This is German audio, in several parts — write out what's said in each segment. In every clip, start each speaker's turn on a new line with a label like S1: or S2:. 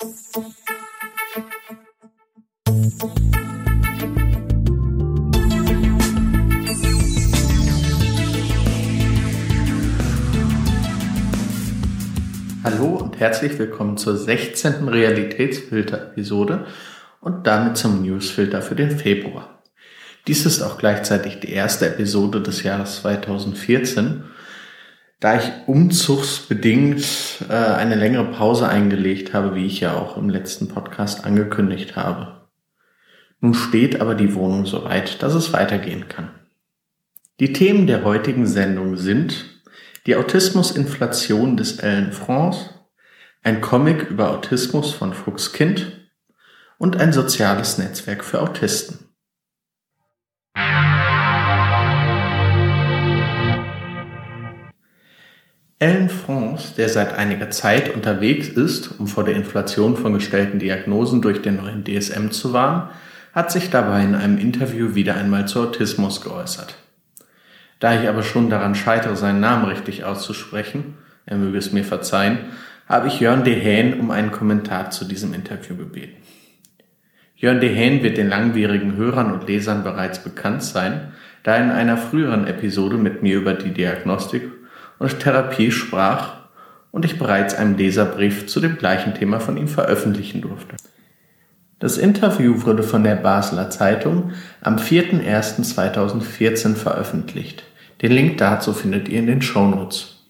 S1: Hallo und herzlich willkommen zur 16. Realitätsfilter-Episode und damit zum Newsfilter für den Februar. Dies ist auch gleichzeitig die erste Episode des Jahres 2014, da ich umzugsbedingt äh, eine längere Pause eingelegt habe, wie ich ja auch im letzten Podcast angekündigt habe. Nun steht aber die Wohnung so weit, dass es weitergehen kann. Die Themen der heutigen Sendung sind die Autismusinflation des Ellen France, ein Comic über Autismus von Fuchs Kind und ein soziales Netzwerk für Autisten. Ellen France, der seit einiger Zeit unterwegs ist, um vor der Inflation von gestellten Diagnosen durch den neuen DSM zu warnen, hat sich dabei in einem Interview wieder einmal zu Autismus geäußert. Da ich aber schon daran scheitere, seinen Namen richtig auszusprechen, er möge es mir verzeihen, habe ich Jörn Dehane um einen Kommentar zu diesem Interview gebeten. Jörn Dehane wird den langwierigen Hörern und Lesern bereits bekannt sein, da er in einer früheren Episode mit mir über die Diagnostik und Therapie sprach und ich bereits einen Leserbrief zu dem gleichen Thema von ihm veröffentlichen durfte. Das Interview wurde von der Basler Zeitung am 4.01.2014 veröffentlicht. Den Link dazu findet ihr in den Show Notes.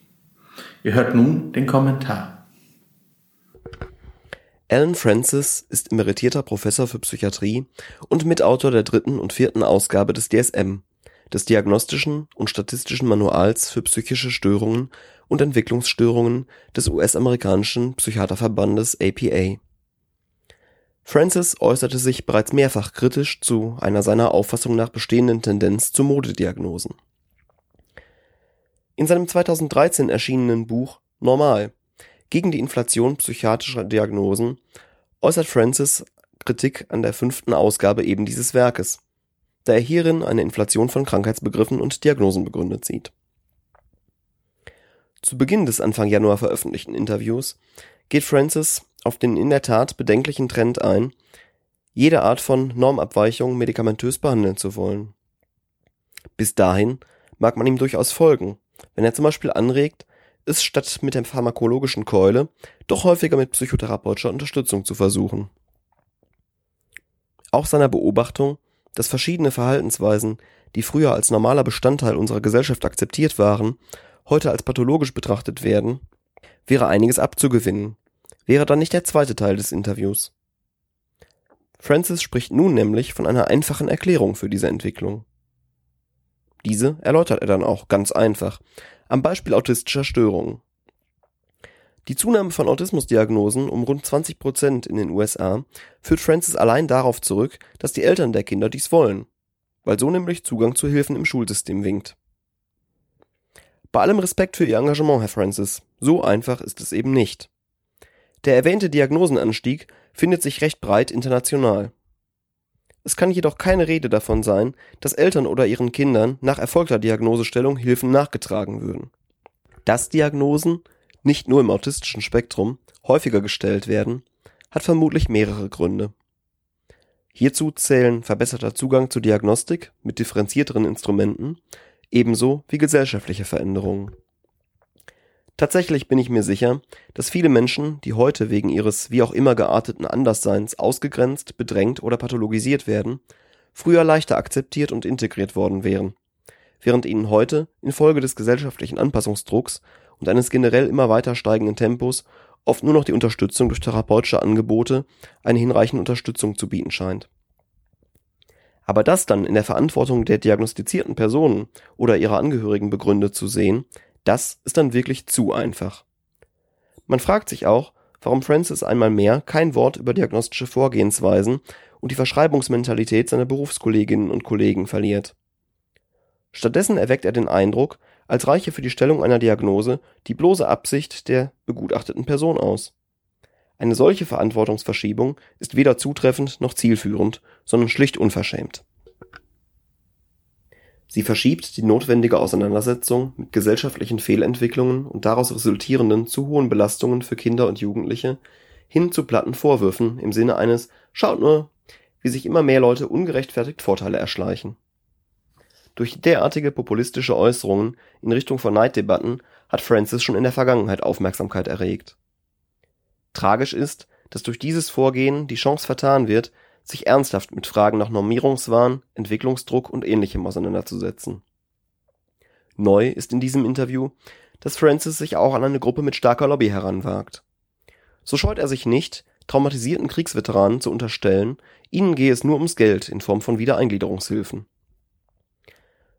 S1: Ihr hört nun den Kommentar.
S2: Alan Francis ist emeritierter Professor für Psychiatrie und Mitautor der dritten und vierten Ausgabe des DSM, des Diagnostischen und Statistischen Manuals für psychische Störungen und Entwicklungsstörungen des US-amerikanischen Psychiaterverbandes APA. Francis äußerte sich bereits mehrfach kritisch zu einer seiner Auffassung nach bestehenden Tendenz zu Modediagnosen in seinem 2013 erschienenen Buch Normal – Gegen die Inflation psychiatrischer Diagnosen äußert Francis Kritik an der fünften Ausgabe eben dieses Werkes, da er hierin eine Inflation von Krankheitsbegriffen und Diagnosen begründet sieht. Zu Beginn des Anfang Januar veröffentlichten Interviews geht Francis auf den in der Tat bedenklichen Trend ein, jede Art von Normabweichung medikamentös behandeln zu wollen. Bis dahin mag man ihm durchaus folgen wenn er zum Beispiel anregt, es statt mit der pharmakologischen Keule doch häufiger mit psychotherapeutischer Unterstützung zu versuchen. Auch seiner Beobachtung, dass verschiedene Verhaltensweisen, die früher als normaler Bestandteil unserer Gesellschaft akzeptiert waren, heute als pathologisch betrachtet werden, wäre einiges abzugewinnen, wäre dann nicht der zweite Teil des Interviews. Francis spricht nun nämlich von einer einfachen Erklärung für diese Entwicklung. Diese erläutert er dann auch ganz einfach, am Beispiel autistischer Störungen. Die Zunahme von Autismusdiagnosen um rund 20 Prozent in den USA führt Francis allein darauf zurück, dass die Eltern der Kinder dies wollen, weil so nämlich Zugang zu Hilfen im Schulsystem winkt. Bei allem Respekt für Ihr Engagement, Herr Francis, so einfach ist es eben nicht. Der erwähnte Diagnosenanstieg findet sich recht breit international. Es kann jedoch keine Rede davon sein, dass Eltern oder ihren Kindern nach erfolgter Diagnosestellung Hilfen nachgetragen würden. Dass Diagnosen, nicht nur im autistischen Spektrum, häufiger gestellt werden, hat vermutlich mehrere Gründe. Hierzu zählen verbesserter Zugang zu Diagnostik mit differenzierteren Instrumenten, ebenso wie gesellschaftliche Veränderungen Tatsächlich bin ich mir sicher, dass viele Menschen, die heute wegen ihres wie auch immer gearteten Andersseins ausgegrenzt, bedrängt oder pathologisiert werden, früher leichter akzeptiert und integriert worden wären, während ihnen heute infolge des gesellschaftlichen Anpassungsdrucks und eines generell immer weiter steigenden Tempos oft nur noch die Unterstützung durch therapeutische Angebote eine hinreichende Unterstützung zu bieten scheint. Aber das dann in der Verantwortung der diagnostizierten Personen oder ihrer Angehörigen begründet zu sehen, das ist dann wirklich zu einfach. Man fragt sich auch, warum Francis einmal mehr kein Wort über diagnostische Vorgehensweisen und die Verschreibungsmentalität seiner Berufskolleginnen und Kollegen verliert. Stattdessen erweckt er den Eindruck, als reiche für die Stellung einer Diagnose die bloße Absicht der begutachteten Person aus. Eine solche Verantwortungsverschiebung ist weder zutreffend noch zielführend, sondern schlicht unverschämt Sie verschiebt die notwendige Auseinandersetzung mit gesellschaftlichen Fehlentwicklungen und daraus resultierenden zu hohen Belastungen für Kinder und Jugendliche hin zu platten Vorwürfen im Sinne eines Schaut nur, wie sich immer mehr Leute ungerechtfertigt Vorteile erschleichen. Durch derartige populistische Äußerungen in Richtung von Neiddebatten hat Francis schon in der Vergangenheit Aufmerksamkeit erregt. Tragisch ist, dass durch dieses Vorgehen die Chance vertan wird, sich ernsthaft mit Fragen nach Normierungswahn, Entwicklungsdruck und ähnlichem auseinanderzusetzen. Neu ist in diesem Interview, dass Francis sich auch an eine Gruppe mit starker Lobby heranwagt. So scheut er sich nicht, traumatisierten Kriegsveteranen zu unterstellen, ihnen gehe es nur ums Geld in Form von Wiedereingliederungshilfen.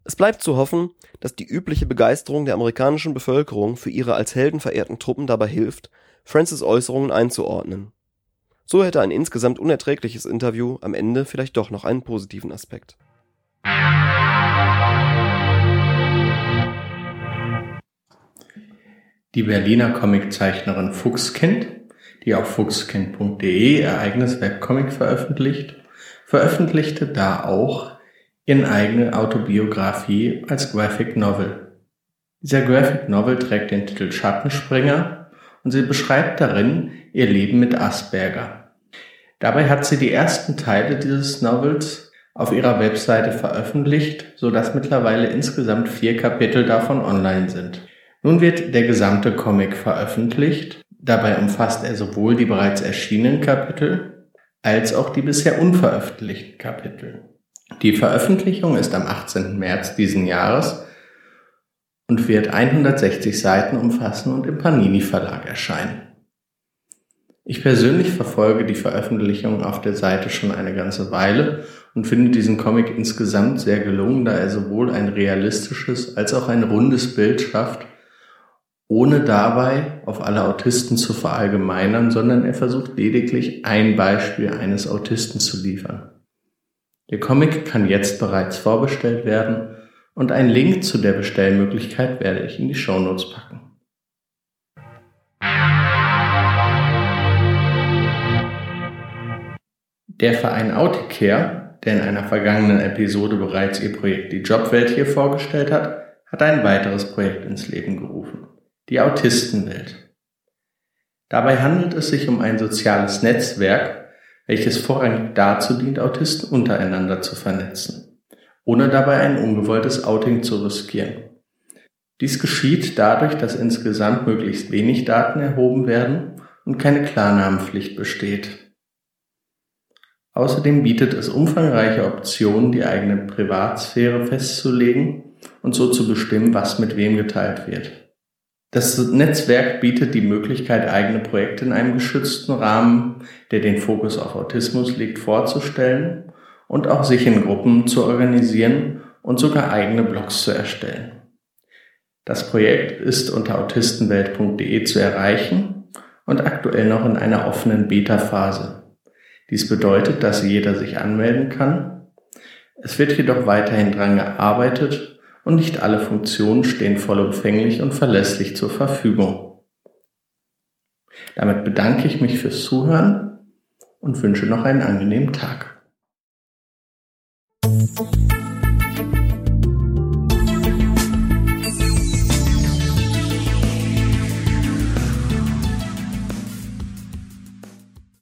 S2: Es bleibt zu hoffen, dass die übliche Begeisterung der amerikanischen Bevölkerung für ihre als Helden verehrten Truppen dabei hilft, Francis Äußerungen einzuordnen. So hätte ein insgesamt unerträgliches Interview am Ende vielleicht doch noch einen positiven Aspekt.
S1: Die Berliner Comiczeichnerin Fuchskind, die auf fuchskind.de ihr eigenes Webcomic veröffentlicht, veröffentlichte da auch in eigene Autobiografie als Graphic Novel. Dieser Graphic Novel trägt den Titel Schattenspringer und sie beschreibt darin ihr Leben mit Asperger. Dabei hat sie die ersten Teile dieses Novels auf ihrer Webseite veröffentlicht, so dass mittlerweile insgesamt vier Kapitel davon online sind. Nun wird der gesamte Comic veröffentlicht. Dabei umfasst er sowohl die bereits erschienenen Kapitel als auch die bisher unveröffentlichten Kapitel. Die Veröffentlichung ist am 18. März diesen Jahres und wird 160 Seiten umfassen und im Panini Verlag erscheinen. Ich persönlich verfolge die Veröffentlichung auf der Seite schon eine ganze Weile und finde diesen Comic insgesamt sehr gelungen, da er sowohl ein realistisches als auch ein rundes Bild schafft, ohne dabei auf alle Autisten zu verallgemeinern, sondern er versucht lediglich ein Beispiel eines Autisten zu liefern. Der Comic kann jetzt bereits vorbestellt werden und einen Link zu der Bestellmöglichkeit werde ich in die Shownotes packen. Der Verein Auticare, der in einer vergangenen Episode bereits ihr Projekt Die Jobwelt hier vorgestellt hat, hat ein weiteres Projekt ins Leben gerufen. Die Autistenwelt. Dabei handelt es sich um ein soziales Netzwerk, welches vorrangig dazu dient, Autisten untereinander zu vernetzen, ohne dabei ein ungewolltes Outing zu riskieren. Dies geschieht dadurch, dass insgesamt möglichst wenig Daten erhoben werden und keine Klarnamenpflicht besteht. Außerdem bietet es umfangreiche Optionen, die eigene Privatsphäre festzulegen und so zu bestimmen, was mit wem geteilt wird. Das Netzwerk bietet die Möglichkeit, eigene Projekte in einem geschützten Rahmen, der den Fokus auf Autismus legt, vorzustellen und auch sich in Gruppen zu organisieren und sogar eigene Blogs zu erstellen. Das Projekt ist unter autistenwelt.de zu erreichen und aktuell noch in einer offenen Beta-Phase. Dies bedeutet, dass jeder sich anmelden kann. Es wird jedoch weiterhin daran gearbeitet, und nicht alle Funktionen stehen vollumfänglich und verlässlich zur Verfügung. Damit bedanke ich mich fürs Zuhören und wünsche noch einen angenehmen Tag.